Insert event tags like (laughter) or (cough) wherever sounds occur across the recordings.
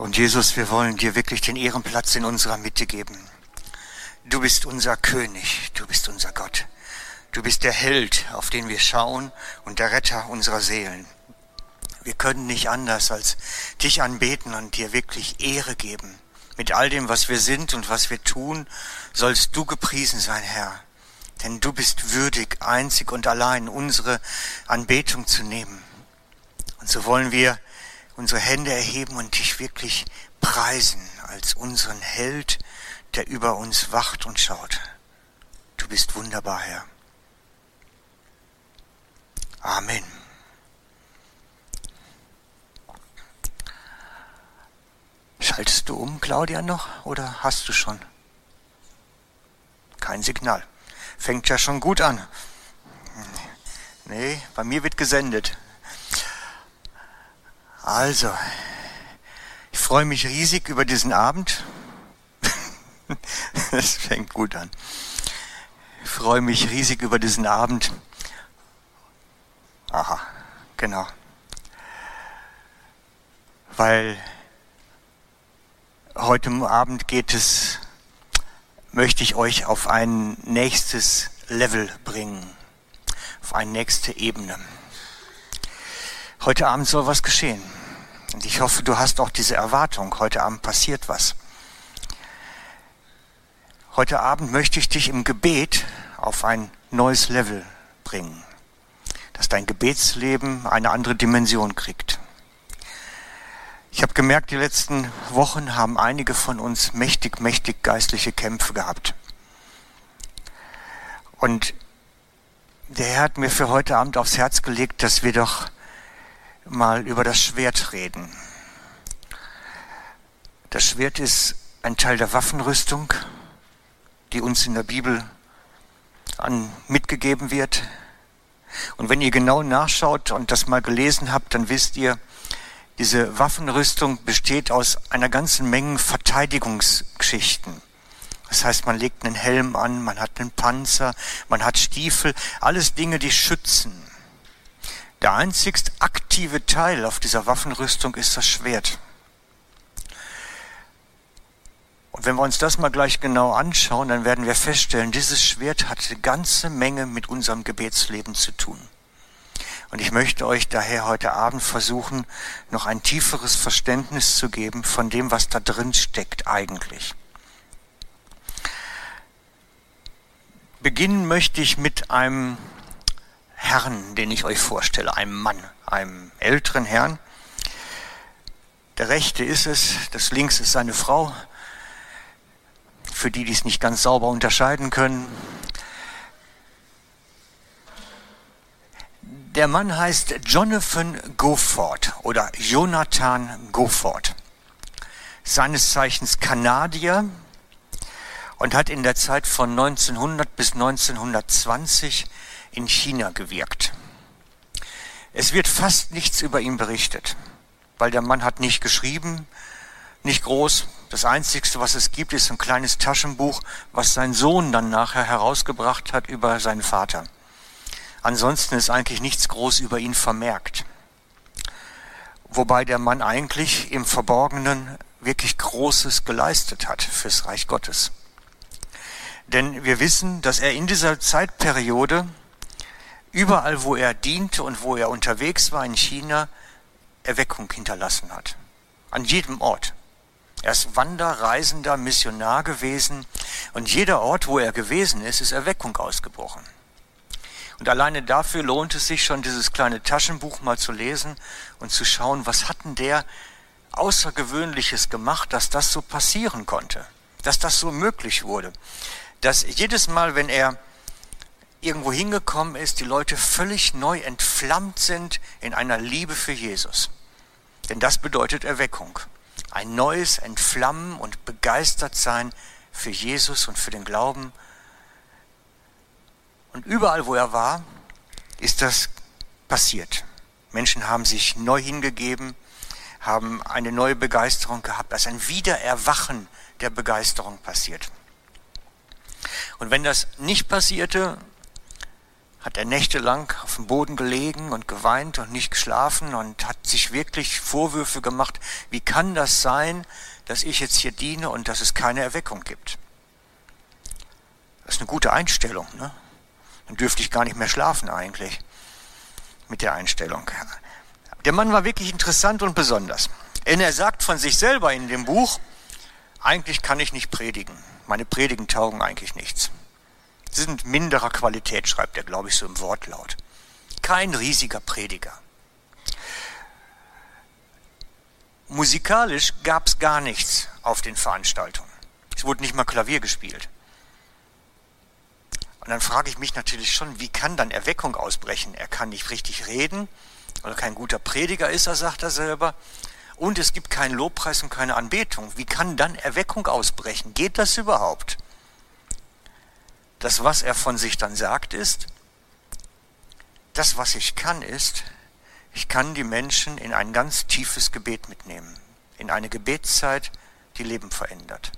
Und Jesus, wir wollen dir wirklich den Ehrenplatz in unserer Mitte geben. Du bist unser König, du bist unser Gott. Du bist der Held, auf den wir schauen und der Retter unserer Seelen. Wir können nicht anders als dich anbeten und dir wirklich Ehre geben. Mit all dem, was wir sind und was wir tun, sollst du gepriesen sein, Herr. Denn du bist würdig, einzig und allein unsere Anbetung zu nehmen. Und so wollen wir unsere Hände erheben und dich wirklich preisen als unseren Held, der über uns wacht und schaut. Du bist wunderbar, Herr. Amen. Schaltest du um, Claudia, noch oder hast du schon? Kein Signal. Fängt ja schon gut an. Nee, bei mir wird gesendet. Also, ich freue mich riesig über diesen Abend. (laughs) Es fängt gut an. Ich freue mich riesig über diesen Abend. Aha, genau. Weil heute Abend geht es, möchte ich euch auf ein nächstes Level bringen, auf eine nächste Ebene. Heute Abend soll was geschehen. Und ich hoffe, du hast auch diese Erwartung. Heute Abend passiert was. Heute Abend möchte ich dich im Gebet auf ein neues Level bringen, dass dein Gebetsleben eine andere Dimension kriegt. Ich habe gemerkt, die letzten Wochen haben einige von uns mächtig, mächtig geistliche Kämpfe gehabt. Und der Herr hat mir für heute Abend aufs Herz gelegt, dass wir doch mal über das Schwert reden. Das Schwert ist ein Teil der Waffenrüstung, die uns in der Bibel an, mitgegeben wird. Und wenn ihr genau nachschaut und das mal gelesen habt, dann wisst ihr, diese Waffenrüstung besteht aus einer ganzen Menge Verteidigungsgeschichten. Das heißt, man legt einen Helm an, man hat einen Panzer, man hat Stiefel, alles Dinge, die schützen. Der einzigst aktive Teil auf dieser Waffenrüstung ist das Schwert. Und wenn wir uns das mal gleich genau anschauen, dann werden wir feststellen, dieses Schwert hat eine ganze Menge mit unserem Gebetsleben zu tun. Und ich möchte euch daher heute Abend versuchen, noch ein tieferes Verständnis zu geben von dem, was da drin steckt eigentlich. Beginnen möchte ich mit einem Herrn, den ich euch vorstelle, einem Mann, einem älteren Herrn. Der rechte ist es, das links ist seine Frau. Für die, die es nicht ganz sauber unterscheiden können, Der Mann heißt Jonathan Gofford oder Jonathan Gofford. Seines Zeichens Kanadier und hat in der Zeit von 1900 bis 1920 in China gewirkt. Es wird fast nichts über ihn berichtet, weil der Mann hat nicht geschrieben, nicht groß. Das Einzigste, was es gibt, ist ein kleines Taschenbuch, was sein Sohn dann nachher herausgebracht hat über seinen Vater. Ansonsten ist eigentlich nichts groß über ihn vermerkt. Wobei der Mann eigentlich im Verborgenen wirklich Großes geleistet hat fürs Reich Gottes. Denn wir wissen, dass er in dieser Zeitperiode überall, wo er diente und wo er unterwegs war in China, Erweckung hinterlassen hat. An jedem Ort. Er ist Wanderreisender, Missionar gewesen und jeder Ort, wo er gewesen ist, ist Erweckung ausgebrochen. Und alleine dafür lohnt es sich schon, dieses kleine Taschenbuch mal zu lesen und zu schauen, was hatten der Außergewöhnliches gemacht, dass das so passieren konnte, dass das so möglich wurde. Dass jedes Mal, wenn er irgendwo hingekommen ist, die Leute völlig neu entflammt sind in einer Liebe für Jesus. Denn das bedeutet Erweckung. Ein neues Entflammen und begeistert sein für Jesus und für den Glauben und überall, wo er war, ist das passiert. Menschen haben sich neu hingegeben, haben eine neue Begeisterung gehabt, als ein Wiedererwachen der Begeisterung passiert. Und wenn das nicht passierte, hat er nächtelang auf dem Boden gelegen und geweint und nicht geschlafen und hat sich wirklich Vorwürfe gemacht, wie kann das sein, dass ich jetzt hier diene und dass es keine Erweckung gibt. Das ist eine gute Einstellung. Ne? Dann dürfte ich gar nicht mehr schlafen eigentlich mit der Einstellung. Der Mann war wirklich interessant und besonders. Denn er sagt von sich selber in dem Buch, eigentlich kann ich nicht predigen. Meine Predigen taugen eigentlich nichts. Sie sind minderer Qualität, schreibt er, glaube ich, so im Wortlaut. Kein riesiger Prediger. Musikalisch gab es gar nichts auf den Veranstaltungen. Es wurde nicht mal Klavier gespielt. Und dann frage ich mich natürlich schon, wie kann dann Erweckung ausbrechen? Er kann nicht richtig reden oder kein guter Prediger ist er, sagt er selber. Und es gibt keinen Lobpreis und keine Anbetung. Wie kann dann Erweckung ausbrechen? Geht das überhaupt? Das, was er von sich dann sagt, ist, das, was ich kann, ist, ich kann die Menschen in ein ganz tiefes Gebet mitnehmen, in eine Gebetszeit, die Leben verändert.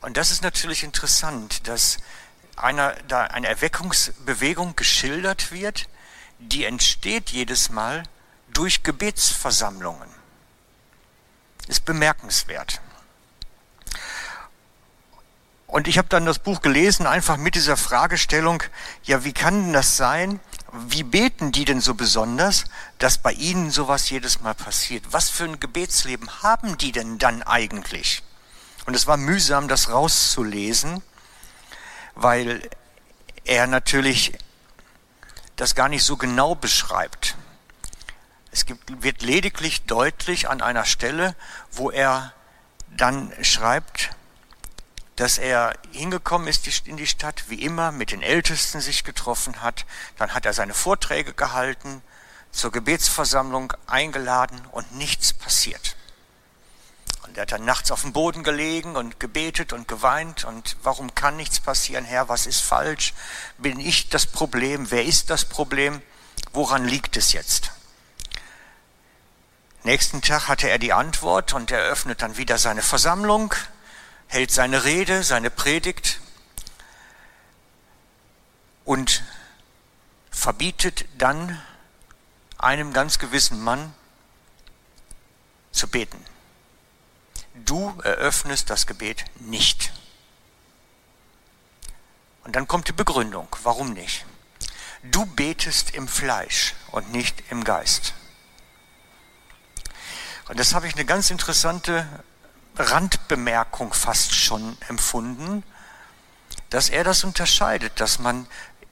Und das ist natürlich interessant, dass einer, da eine Erweckungsbewegung geschildert wird, die entsteht jedes Mal durch Gebetsversammlungen. Ist bemerkenswert. Und ich habe dann das Buch gelesen, einfach mit dieser Fragestellung, ja, wie kann denn das sein? Wie beten die denn so besonders, dass bei ihnen sowas jedes Mal passiert? Was für ein Gebetsleben haben die denn dann eigentlich? Und es war mühsam, das rauszulesen, weil er natürlich das gar nicht so genau beschreibt. Es gibt, wird lediglich deutlich an einer Stelle, wo er dann schreibt, dass er hingekommen ist in die Stadt, wie immer, mit den Ältesten sich getroffen hat. Dann hat er seine Vorträge gehalten, zur Gebetsversammlung eingeladen und nichts passiert. Und er hat dann nachts auf dem Boden gelegen und gebetet und geweint. Und warum kann nichts passieren, Herr? Was ist falsch? Bin ich das Problem? Wer ist das Problem? Woran liegt es jetzt? Nächsten Tag hatte er die Antwort und er öffnet dann wieder seine Versammlung hält seine Rede, seine Predigt und verbietet dann einem ganz gewissen Mann zu beten. Du eröffnest das Gebet nicht. Und dann kommt die Begründung, warum nicht? Du betest im Fleisch und nicht im Geist. Und das habe ich eine ganz interessante Randbemerkung fast schon empfunden, dass er das unterscheidet, dass man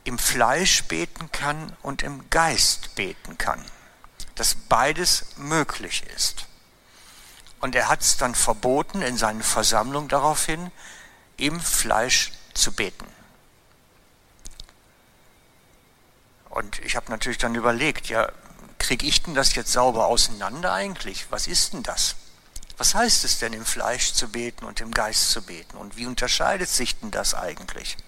im Fleisch beten kann und im Geist beten kann, dass beides möglich ist. Und er hat es dann verboten in seinen Versammlungen daraufhin, im Fleisch zu beten. Und ich habe natürlich dann überlegt, ja, kriege ich denn das jetzt sauber auseinander eigentlich? Was ist denn das? Was heißt es denn im Fleisch zu beten und im Geist zu beten? Und wie unterscheidet sich denn das eigentlich?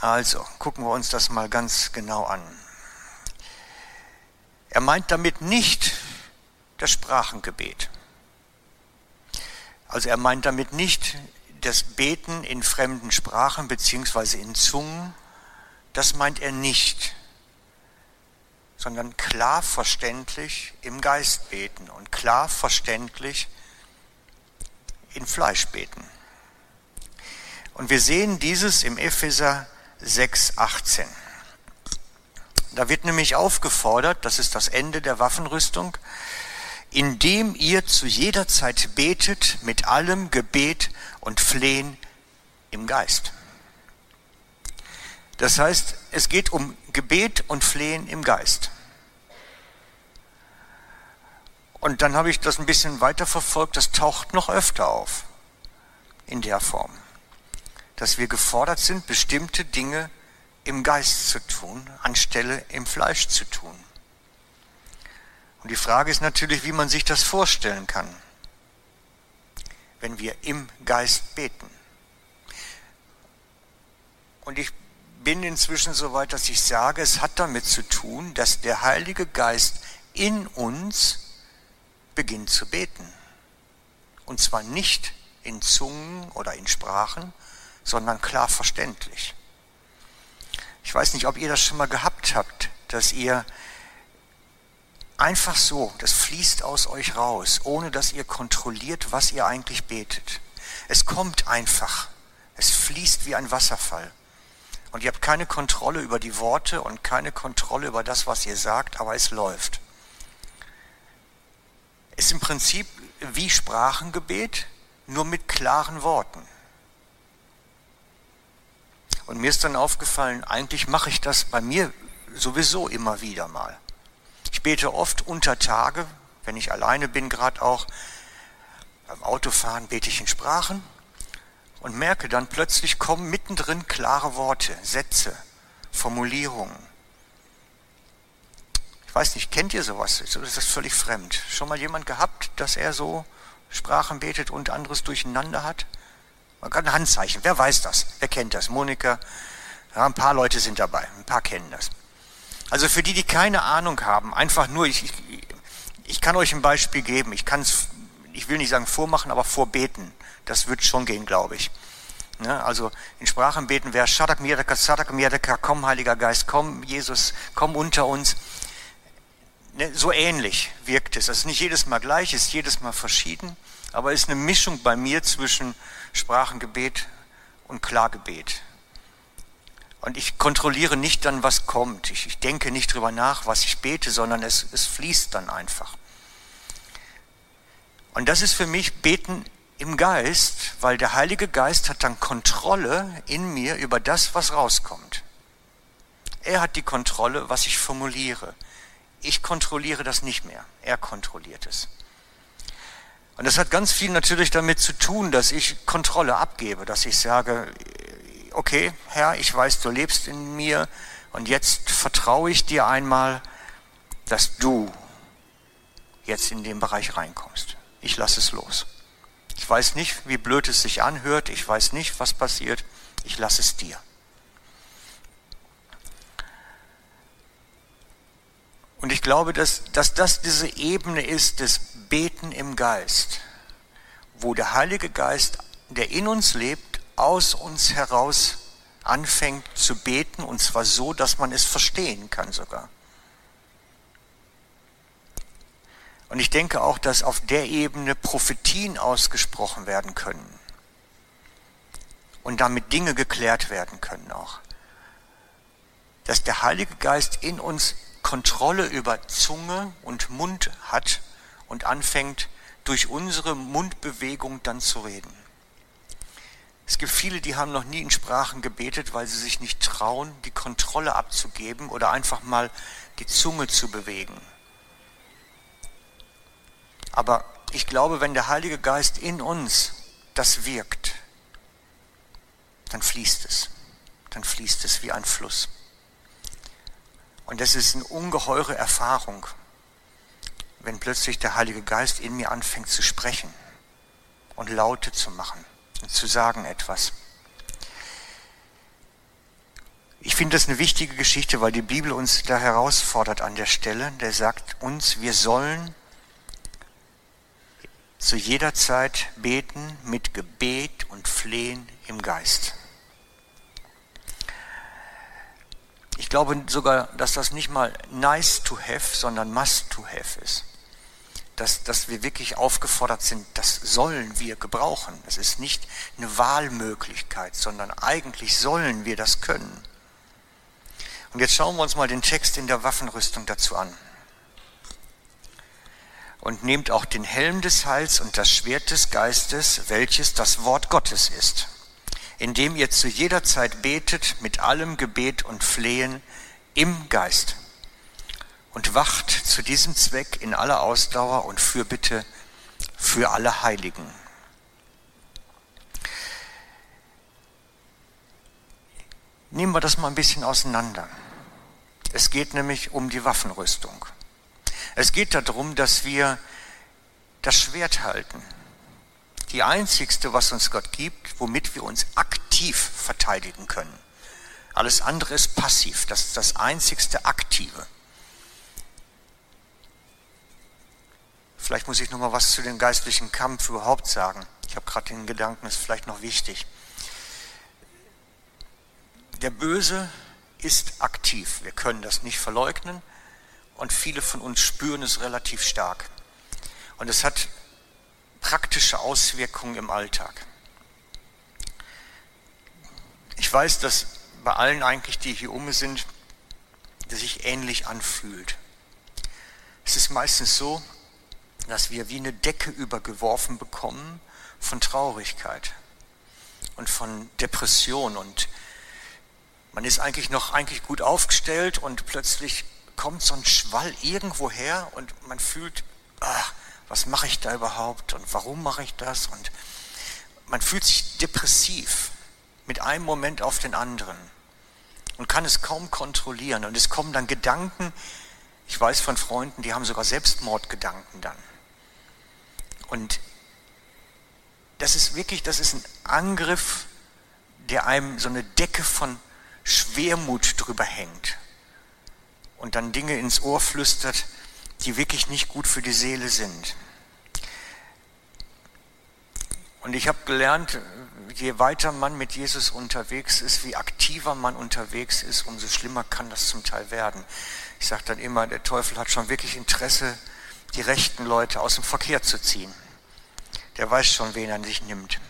Also, gucken wir uns das mal ganz genau an. Er meint damit nicht das Sprachengebet. Also er meint damit nicht das Beten in fremden Sprachen beziehungsweise in Zungen. Das meint er nicht sondern klar verständlich im Geist beten und klar verständlich in Fleisch beten. Und wir sehen dieses im Epheser 6, 18. Da wird nämlich aufgefordert, das ist das Ende der Waffenrüstung, indem ihr zu jeder Zeit betet mit allem Gebet und Flehen im Geist. Das heißt, es geht um Gebet und Flehen im Geist. Und dann habe ich das ein bisschen weiter verfolgt, das taucht noch öfter auf in der Form, dass wir gefordert sind, bestimmte Dinge im Geist zu tun, anstelle im Fleisch zu tun. Und die Frage ist natürlich, wie man sich das vorstellen kann, wenn wir im Geist beten. Und ich bin inzwischen so weit, dass ich sage, es hat damit zu tun, dass der Heilige Geist in uns beginnt zu beten. Und zwar nicht in Zungen oder in Sprachen, sondern klar verständlich. Ich weiß nicht, ob ihr das schon mal gehabt habt, dass ihr einfach so, das fließt aus euch raus, ohne dass ihr kontrolliert, was ihr eigentlich betet. Es kommt einfach. Es fließt wie ein Wasserfall. Und ihr habt keine Kontrolle über die Worte und keine Kontrolle über das, was ihr sagt, aber es läuft. Ist im Prinzip wie Sprachengebet, nur mit klaren Worten. Und mir ist dann aufgefallen, eigentlich mache ich das bei mir sowieso immer wieder mal. Ich bete oft unter Tage, wenn ich alleine bin, gerade auch beim Autofahren bete ich in Sprachen und merke dann plötzlich kommen mittendrin klare Worte, Sätze, Formulierungen. Ich weiß nicht, kennt ihr sowas? Ist das völlig fremd? Schon mal jemand gehabt, dass er so Sprachen betet und anderes durcheinander hat? Man kann ein Handzeichen. Wer weiß das? Wer kennt das? Monika? Ja, ein paar Leute sind dabei. Ein paar kennen das. Also für die, die keine Ahnung haben, einfach nur, ich, ich, ich kann euch ein Beispiel geben. Ich kann es, ich will nicht sagen vormachen, aber vorbeten. Das wird schon gehen, glaube ich. Ne? Also in Sprachen beten wäre Shadak Miedeka, Sadak Miedeka, komm Heiliger Geist, komm Jesus, komm unter uns. Ne? So ähnlich wirkt es. Es ist nicht jedes Mal gleich, ist jedes Mal verschieden, aber es ist eine Mischung bei mir zwischen Sprachengebet und Klagebet. Und ich kontrolliere nicht dann, was kommt. Ich, ich denke nicht drüber nach, was ich bete, sondern es, es fließt dann einfach. Und das ist für mich Beten im Geist, weil der Heilige Geist hat dann Kontrolle in mir über das, was rauskommt. Er hat die Kontrolle, was ich formuliere. Ich kontrolliere das nicht mehr. Er kontrolliert es. Und das hat ganz viel natürlich damit zu tun, dass ich Kontrolle abgebe, dass ich sage, okay, Herr, ich weiß, du lebst in mir und jetzt vertraue ich dir einmal, dass du jetzt in den Bereich reinkommst. Ich lasse es los. Ich weiß nicht, wie blöd es sich anhört, ich weiß nicht, was passiert, ich lasse es dir. Und ich glaube, dass, dass das diese Ebene ist des Beten im Geist, wo der Heilige Geist, der in uns lebt, aus uns heraus anfängt zu beten, und zwar so, dass man es verstehen kann sogar. Und ich denke auch, dass auf der Ebene Prophetien ausgesprochen werden können und damit Dinge geklärt werden können auch. Dass der Heilige Geist in uns Kontrolle über Zunge und Mund hat und anfängt, durch unsere Mundbewegung dann zu reden. Es gibt viele, die haben noch nie in Sprachen gebetet, weil sie sich nicht trauen, die Kontrolle abzugeben oder einfach mal die Zunge zu bewegen. Aber ich glaube, wenn der Heilige Geist in uns das wirkt, dann fließt es. Dann fließt es wie ein Fluss. Und das ist eine ungeheure Erfahrung, wenn plötzlich der Heilige Geist in mir anfängt zu sprechen und Laute zu machen und zu sagen etwas. Ich finde das eine wichtige Geschichte, weil die Bibel uns da herausfordert an der Stelle. Der sagt uns, wir sollen zu jeder Zeit beten mit Gebet und Flehen im Geist. Ich glaube sogar, dass das nicht mal nice to have, sondern must to have ist. Dass, dass wir wirklich aufgefordert sind, das sollen wir gebrauchen. Es ist nicht eine Wahlmöglichkeit, sondern eigentlich sollen wir das können. Und jetzt schauen wir uns mal den Text in der Waffenrüstung dazu an. Und nehmt auch den Helm des Heils und das Schwert des Geistes, welches das Wort Gottes ist indem ihr zu jeder Zeit betet mit allem Gebet und Flehen im Geist und wacht zu diesem Zweck in aller Ausdauer und Fürbitte für alle Heiligen. Nehmen wir das mal ein bisschen auseinander. Es geht nämlich um die Waffenrüstung. Es geht darum, dass wir das Schwert halten, die einzigste, was uns Gott gibt, womit wir uns aktiv verteidigen können. Alles andere ist passiv, das ist das einzigste Aktive. Vielleicht muss ich noch mal was zu dem geistlichen Kampf überhaupt sagen. Ich habe gerade den Gedanken, ist vielleicht noch wichtig. Der Böse ist aktiv. Wir können das nicht verleugnen und viele von uns spüren es relativ stark. Und es hat praktische Auswirkungen im Alltag. Ich weiß, dass bei allen eigentlich, die hier um sind, das sich ähnlich anfühlt. Es ist meistens so, dass wir wie eine Decke übergeworfen bekommen von Traurigkeit und von Depression und man ist eigentlich noch eigentlich gut aufgestellt und plötzlich kommt so ein Schwall irgendwo her und man fühlt, ach, was mache ich da überhaupt und warum mache ich das? Und man fühlt sich depressiv mit einem Moment auf den anderen und kann es kaum kontrollieren. Und es kommen dann Gedanken, ich weiß von Freunden, die haben sogar Selbstmordgedanken dann. Und das ist wirklich, das ist ein Angriff, der einem so eine Decke von Schwermut drüber hängt und dann Dinge ins Ohr flüstert, die wirklich nicht gut für die Seele sind. Und ich habe gelernt, je weiter man mit Jesus unterwegs ist, wie aktiver man unterwegs ist, umso schlimmer kann das zum Teil werden. Ich sage dann immer, der Teufel hat schon wirklich Interesse, die rechten Leute aus dem Verkehr zu ziehen. Der weiß schon, wen er sich nimmt.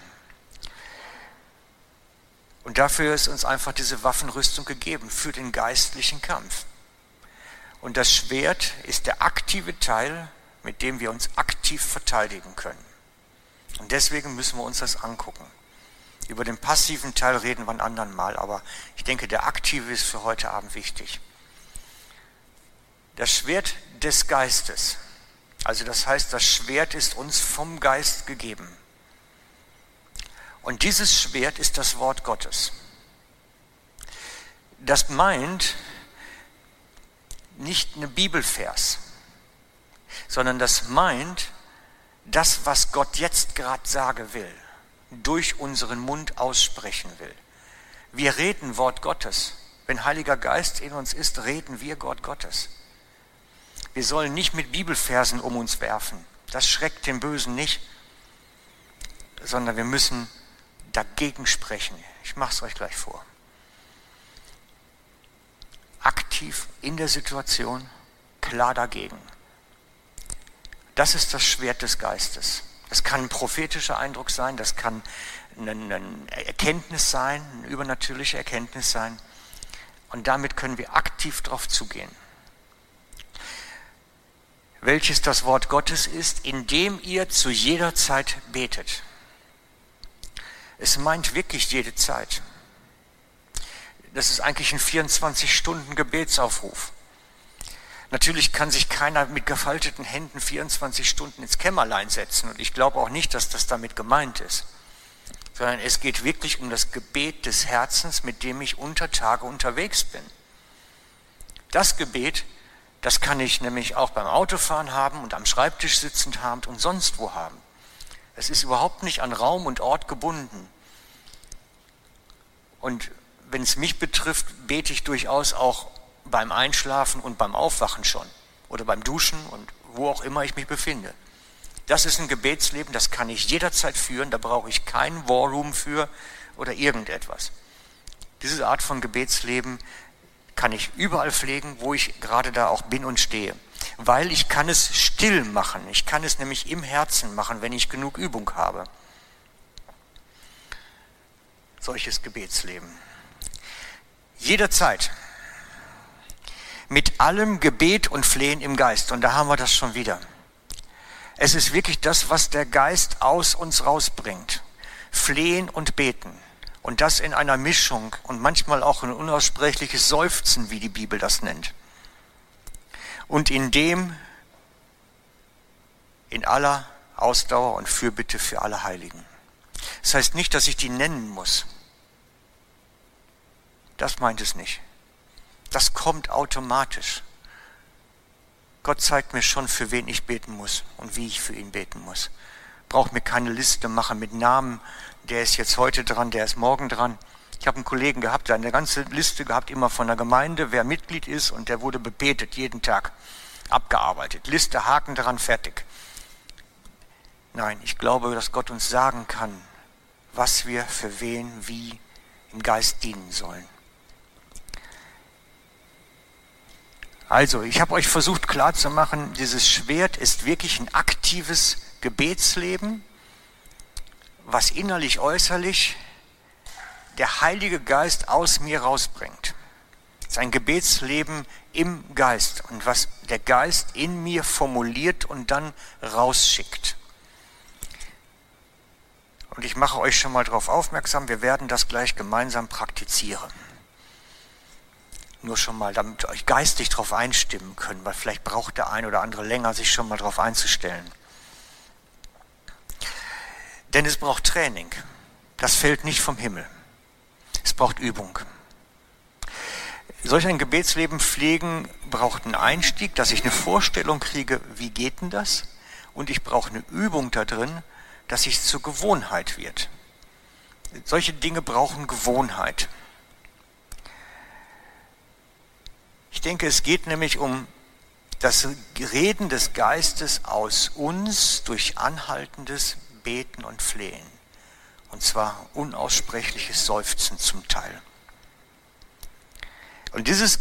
Und dafür ist uns einfach diese Waffenrüstung gegeben, für den geistlichen Kampf. Und das Schwert ist der aktive Teil, mit dem wir uns aktiv verteidigen können. Und deswegen müssen wir uns das angucken. Über den passiven Teil reden wir ein anderen Mal, aber ich denke, der aktive ist für heute Abend wichtig. Das Schwert des Geistes, also das heißt, das Schwert ist uns vom Geist gegeben. Und dieses Schwert ist das Wort Gottes. Das meint nicht eine Bibelvers, sondern das meint das, was Gott jetzt gerade sagen will, durch unseren Mund aussprechen will. Wir reden Wort Gottes. Wenn Heiliger Geist in uns ist, reden wir Gott Gottes. Wir sollen nicht mit Bibelversen um uns werfen. Das schreckt den Bösen nicht, sondern wir müssen dagegen sprechen. Ich mache es euch gleich vor. Aktiv in der Situation, klar dagegen. Das ist das Schwert des Geistes. Das kann ein prophetischer Eindruck sein, das kann eine, Erkenntnis sein, eine übernatürliche Erkenntnis sein. Und damit können wir aktiv darauf zugehen. Welches das Wort Gottes ist, indem ihr zu jeder Zeit betet. Es meint wirklich jede Zeit. Das ist eigentlich ein 24-Stunden-Gebetsaufruf. Natürlich kann sich keiner mit gefalteten Händen 24 Stunden ins Kämmerlein setzen und ich glaube auch nicht, dass das damit gemeint ist, sondern es geht wirklich um das Gebet des Herzens, mit dem ich unter Tage unterwegs bin. Das Gebet, das kann ich nämlich auch beim Autofahren haben und am Schreibtisch sitzend haben und sonst wo haben. Es ist überhaupt nicht an Raum und Ort gebunden. Und wenn es mich betrifft, bete ich durchaus auch beim Einschlafen und beim Aufwachen schon oder beim Duschen und wo auch immer ich mich befinde. Das ist ein Gebetsleben, das kann ich jederzeit führen, da brauche ich kein Warroom für oder irgendetwas. Diese Art von Gebetsleben kann ich überall pflegen, wo ich gerade da auch bin und stehe. Weil ich kann es still machen. Ich kann es nämlich im Herzen machen, wenn ich genug Übung habe. Solches Gebetsleben. Jederzeit mit allem Gebet und Flehen im Geist. Und da haben wir das schon wieder. Es ist wirklich das, was der Geist aus uns rausbringt. Flehen und beten. Und das in einer Mischung und manchmal auch ein unaussprechliches Seufzen, wie die Bibel das nennt. Und in dem, in aller Ausdauer und Fürbitte für alle Heiligen. Das heißt nicht, dass ich die nennen muss. Das meint es nicht. Das kommt automatisch. Gott zeigt mir schon, für wen ich beten muss und wie ich für ihn beten muss. Brauche mir keine Liste machen mit Namen, der ist jetzt heute dran, der ist morgen dran. Ich habe einen Kollegen gehabt, der eine ganze Liste gehabt, immer von der Gemeinde, wer Mitglied ist, und der wurde bebetet jeden Tag, abgearbeitet. Liste, Haken dran, fertig. Nein, ich glaube, dass Gott uns sagen kann, was wir für wen wie im Geist dienen sollen. Also, ich habe euch versucht klarzumachen, dieses Schwert ist wirklich ein aktives Gebetsleben, was innerlich, äußerlich der Heilige Geist aus mir rausbringt. Sein Gebetsleben im Geist und was der Geist in mir formuliert und dann rausschickt. Und ich mache euch schon mal darauf aufmerksam, wir werden das gleich gemeinsam praktizieren. Nur schon mal, damit euch geistig darauf einstimmen können, weil vielleicht braucht der ein oder andere länger, sich schon mal darauf einzustellen. Denn es braucht Training. Das fällt nicht vom Himmel. Es braucht Übung. Solch ein Gebetsleben pflegen braucht einen Einstieg, dass ich eine Vorstellung kriege, wie geht denn das? Und ich brauche eine Übung da drin, dass es zur Gewohnheit wird. Solche Dinge brauchen Gewohnheit. Ich denke, es geht nämlich um das Reden des Geistes aus uns durch anhaltendes Beten und Flehen. Und zwar unaussprechliches Seufzen zum Teil. Und dieses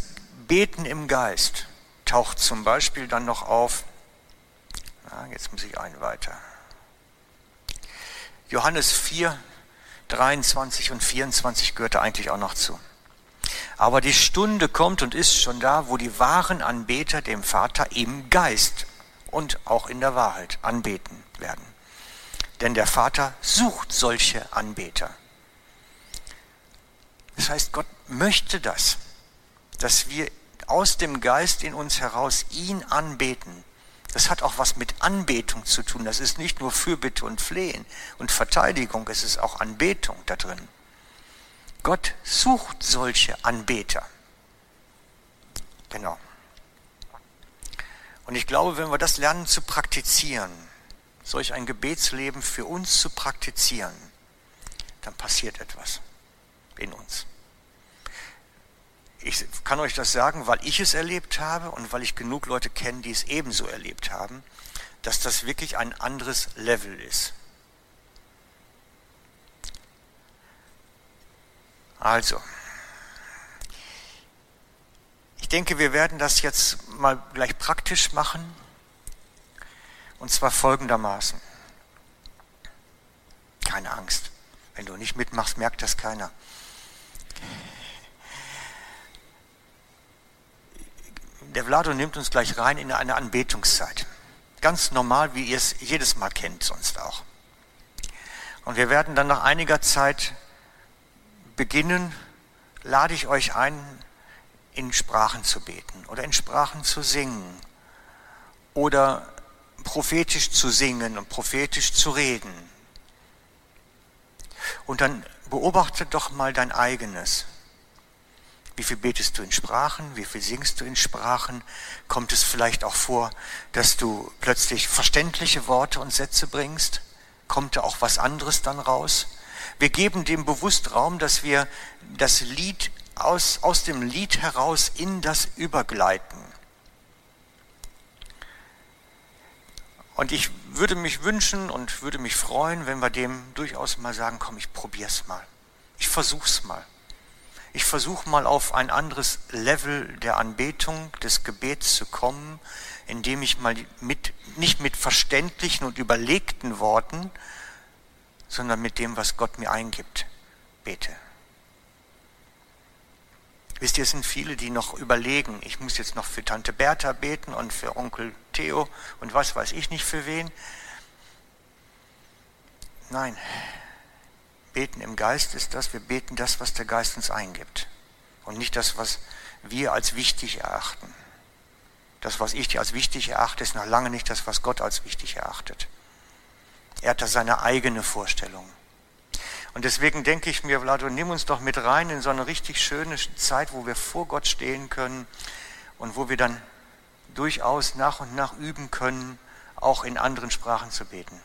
Beten im Geist taucht zum Beispiel dann noch auf, na, jetzt muss ich einen weiter. Johannes 4, 23 und 24 gehörte eigentlich auch noch zu. Aber die Stunde kommt und ist schon da, wo die wahren Anbeter dem Vater im Geist und auch in der Wahrheit anbeten werden. Denn der Vater sucht solche Anbeter. Das heißt, Gott möchte das, dass wir aus dem Geist in uns heraus ihn anbeten. Das hat auch was mit Anbetung zu tun. Das ist nicht nur Fürbitte und Flehen und Verteidigung, es ist auch Anbetung da drin. Gott sucht solche Anbeter. Genau. Und ich glaube, wenn wir das lernen zu praktizieren, solch ein Gebetsleben für uns zu praktizieren, dann passiert etwas in uns. Ich kann euch das sagen, weil ich es erlebt habe und weil ich genug Leute kenne, die es ebenso erlebt haben, dass das wirklich ein anderes Level ist. Also, ich denke, wir werden das jetzt mal gleich praktisch machen. Und zwar folgendermaßen. Keine Angst. Wenn du nicht mitmachst, merkt das keiner. Der Vlado nimmt uns gleich rein in eine Anbetungszeit. Ganz normal, wie ihr es jedes Mal kennt, sonst auch. Und wir werden dann nach einiger Zeit beginnen, lade ich euch ein, in Sprachen zu beten oder in Sprachen zu singen oder prophetisch zu singen und prophetisch zu reden. Und dann beobachte doch mal dein eigenes. Wie viel betest du in Sprachen? Wie viel singst du in Sprachen? Kommt es vielleicht auch vor, dass du plötzlich verständliche Worte und Sätze bringst? Kommt da auch was anderes dann raus? Wir geben dem bewusst Raum, dass wir das Lied aus, aus dem Lied heraus in das übergleiten. Und ich würde mich wünschen und würde mich freuen, wenn wir dem durchaus mal sagen, komm, ich probier's mal. Ich versuch's mal. Ich versuche mal auf ein anderes Level der Anbetung, des Gebets zu kommen, indem ich mal mit, nicht mit verständlichen und überlegten Worten, sondern mit dem, was Gott mir eingibt, bete. Wisst ihr, es sind viele, die noch überlegen, ich muss jetzt noch für Tante Bertha beten und für Onkel Theo und was weiß ich nicht für wen. Nein, beten im Geist ist das, wir beten das, was der Geist uns eingibt und nicht das, was wir als wichtig erachten. Das, was ich als wichtig erachte, ist noch lange nicht das, was Gott als wichtig erachtet. Er hat da seine eigene Vorstellung. Und deswegen denke ich mir, Vlado, nimm uns doch mit rein in so eine richtig schöne Zeit, wo wir vor Gott stehen können und wo wir dann durchaus nach und nach üben können, auch in anderen Sprachen zu beten.